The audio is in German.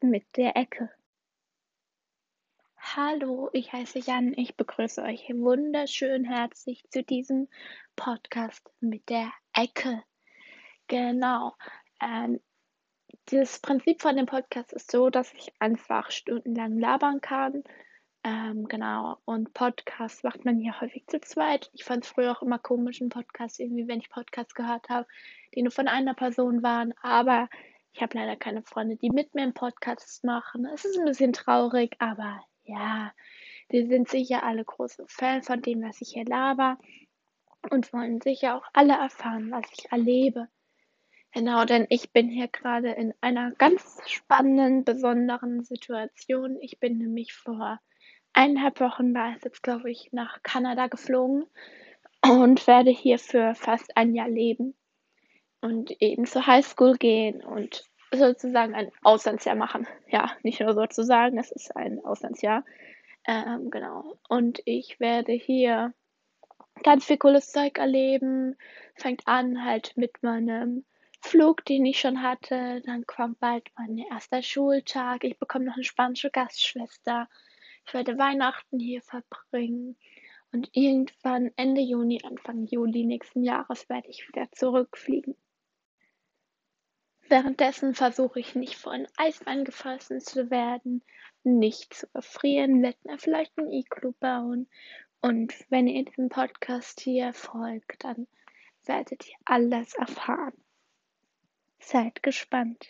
mit der Ecke. Hallo, ich heiße Jan. Ich begrüße euch wunderschön herzlich zu diesem Podcast mit der Ecke. Genau. Ähm, das Prinzip von dem Podcast ist so, dass ich einfach stundenlang labern kann. Ähm, genau. Und Podcasts macht man hier häufig zu zweit. Ich fand es früher auch immer komisch, einen Podcast, irgendwie, wenn ich Podcasts gehört habe, die nur von einer Person waren. Aber ich habe leider keine Freunde, die mit mir einen Podcast machen. Es ist ein bisschen traurig, aber ja, wir sind sicher alle große Fans von dem, was ich hier laber und wollen sicher auch alle erfahren, was ich erlebe. Genau, denn ich bin hier gerade in einer ganz spannenden, besonderen Situation. Ich bin nämlich vor eineinhalb Wochen, war es jetzt, glaube ich, nach Kanada geflogen und werde hier für fast ein Jahr leben und eben zur Highschool gehen und sozusagen ein Auslandsjahr machen. Ja, nicht nur sozusagen, es ist ein Auslandsjahr. Ähm, genau. Und ich werde hier ganz viel cooles Zeug erleben. Fängt an halt mit meinem Flug, den ich schon hatte. Dann kommt bald mein erster Schultag. Ich bekomme noch eine spanische Gastschwester. Ich werde Weihnachten hier verbringen. Und irgendwann Ende Juni, Anfang Juli nächsten Jahres werde ich wieder zurückfliegen. Währenddessen versuche ich nicht von Eisbein gefressen zu werden, nicht zu erfrieren, werde mir vielleicht ein Iglu bauen. Und wenn ihr diesem Podcast hier folgt, dann werdet ihr alles erfahren. Seid gespannt.